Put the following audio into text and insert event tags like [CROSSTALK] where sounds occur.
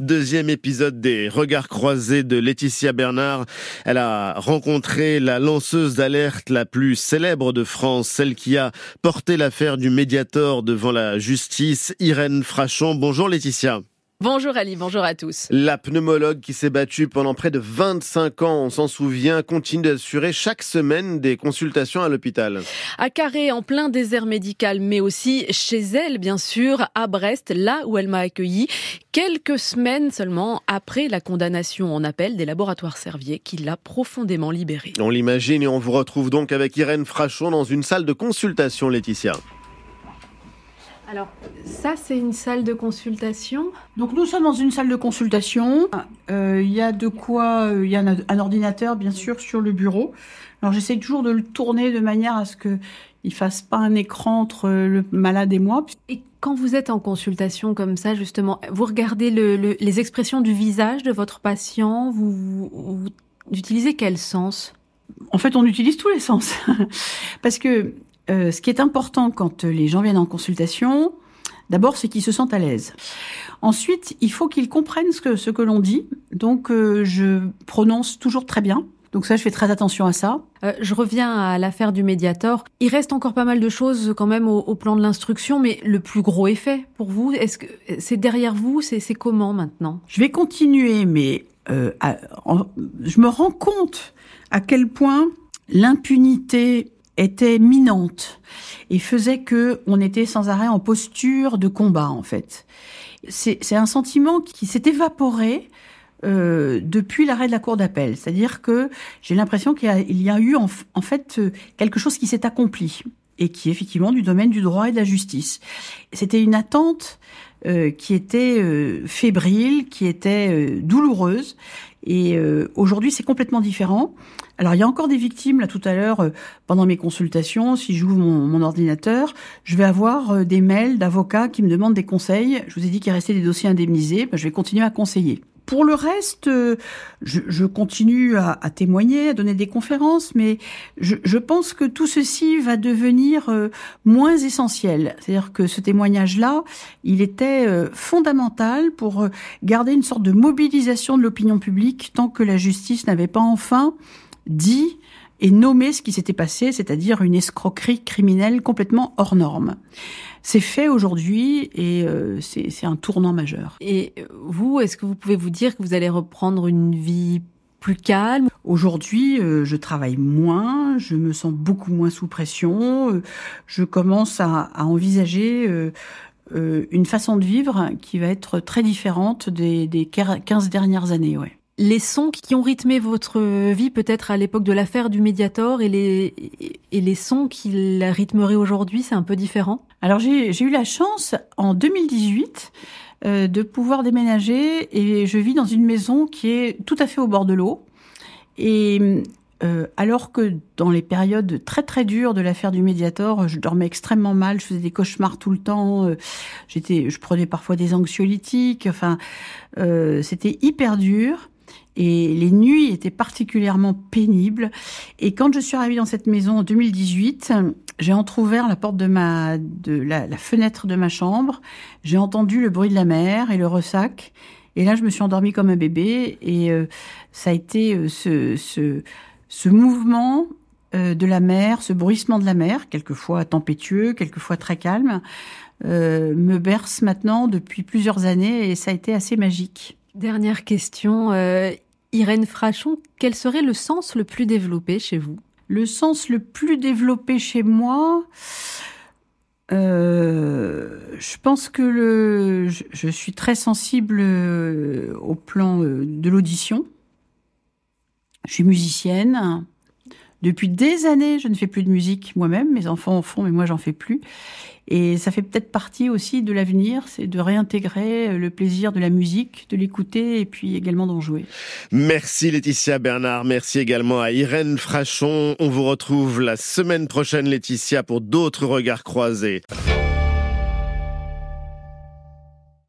Deuxième épisode des Regards croisés de Laetitia Bernard. Elle a rencontré la lanceuse d'alerte la plus célèbre de France, celle qui a porté l'affaire du Mediator devant la justice, Irène Frachon. Bonjour Laetitia. Bonjour Ali, bonjour à tous. La pneumologue qui s'est battue pendant près de 25 ans, on s'en souvient, continue d'assurer chaque semaine des consultations à l'hôpital. À Carré, en plein désert médical, mais aussi chez elle, bien sûr, à Brest, là où elle m'a accueilli, quelques semaines seulement après la condamnation en appel des laboratoires Servier qui l'a profondément libérée. On l'imagine et on vous retrouve donc avec Irène Frachon dans une salle de consultation, Laetitia. Alors, ça, c'est une salle de consultation. Donc, nous sommes dans une salle de consultation. Euh, il y a de quoi, euh, il y a un, ordinateur, bien sûr, sur le bureau. Alors, j'essaie toujours de le tourner de manière à ce que il fasse pas un écran entre le malade et moi. Et quand vous êtes en consultation comme ça, justement, vous regardez les expressions du visage de votre patient, vous, vous utilisez quel sens? En fait, on utilise tous les sens. [LAUGHS] Parce que euh, ce qui est important quand les gens viennent en consultation, d'abord, c'est qu'ils se sentent à l'aise. Ensuite, il faut qu'ils comprennent ce que, ce que l'on dit. Donc, euh, je prononce toujours très bien. Donc ça, je fais très attention à ça. Euh, je reviens à l'affaire du Mediator. Il reste encore pas mal de choses quand même au, plan de l'instruction, mais le plus gros effet pour vous, est-ce que c'est derrière vous? C'est comment maintenant? Je vais continuer, mais je me rends compte à quel point l'impunité était minante et faisait que on était sans arrêt en posture de combat en fait. C'est un sentiment qui s'est évaporé euh, depuis l'arrêt de la cour d'appel, c'est-à-dire que j'ai l'impression qu'il y, a eu en, en fait quelque chose qui s'est accompli et qui est effectivement du domaine du droit et de la justice. C'était une attente euh, qui était euh, fébrile, qui était euh, douloureuse. Et aujourd'hui, c'est complètement différent. Alors, il y a encore des victimes. Là, tout à l'heure, pendant mes consultations, si j'ouvre mon, ordinateur, je vais avoir des mails d'avocats qui me demandent des conseils. Je vous ai dit qu'il restait des dossiers indemnisés. Ben, je vais continuer à conseiller. Pour le reste, euh, je, continue à, témoigner, à donner des conférences, mais je, pense que tout ceci va devenir euh, moins essentiel. C'est-à-dire que ce témoignage-là, il était euh, fondamental pour garder une sorte de mobilisation de l'opinion publique tant que la justice n'avait pas enfin dit et nommé ce qui s'était passé, c'est-à-dire une escroquerie criminelle complètement hors norme. C'est fait aujourd'hui et euh, c'est un tournant majeur. Et vous, est-ce que vous pouvez vous dire que vous allez reprendre une vie plus calme? Aujourd'hui, euh, je travaille moins, je me sens beaucoup moins sous pression, euh, je commence à, à envisager une façon de vivre qui va être très différente des, des 15 dernières années. Ouais les sons qui ont rythmé votre vie peut-être à l'époque de l'affaire du Mediator et les, et les sons qui la rythmeraient aujourd'hui, c'est un peu différent? Alors j'ai eu la chance en 2018 euh, de pouvoir déménager et je vis dans une maison qui est tout à fait au bord de l'eau. Et euh, alors que dans les périodes très très dures de l'affaire du Mediator, je dormais extrêmement mal, je faisais des cauchemars tout le temps, euh, je prenais parfois des anxiolytiques, enfin, c'était hyper dur et les nuits étaient particulièrement pénibles. Et quand je suis arrivée dans cette maison en 2018, j'ai entrouvert la porte de ma, de la, fenêtre de ma chambre. J'ai entendu le bruit de la mer et le ressac. Et là, je me suis endormie comme un bébé. Et euh, ça a été euh, ce, ce, mouvement euh, de la mer, ce bruissement de la mer, quelquefois tempétueux, quelquefois très calme, me berce maintenant depuis plusieurs années et ça a été assez magique. Dernière question, Irène Frachon, quel serait le sens le plus développé chez vous? Le sens le plus développé chez moi, euh, je pense que je, suis très sensible euh, au plan euh, de l'audition. Je suis musicienne. Depuis des années, je ne fais plus de musique moi-même. Mes enfants en font, mais moi, j'en fais plus. Et ça fait peut-être partie aussi de l'avenir, c'est de réintégrer le plaisir de la musique, de l'écouter et puis également d'en jouer. Merci Laetitia Bernard, merci également à Irène Frachon. On vous retrouve la semaine prochaine Laetitia pour d'autres regards croisés.